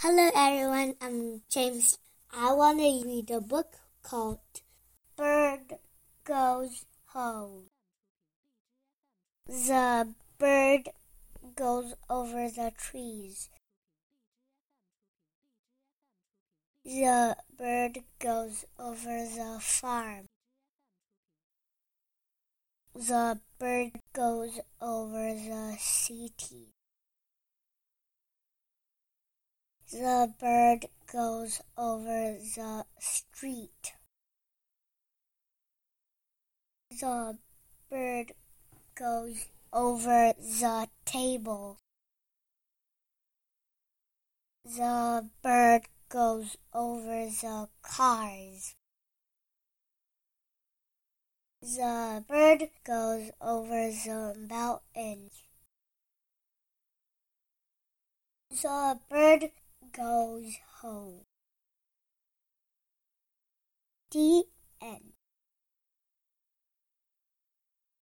Hello, everyone. I'm James. I want to read a book called Bird Goes Home. The bird goes over the trees. The bird goes over the farm. The bird goes over the city. The bird goes over the street. The bird goes over the table. The bird goes over the cars. The bird goes over the mountains. The bird goes home. The end.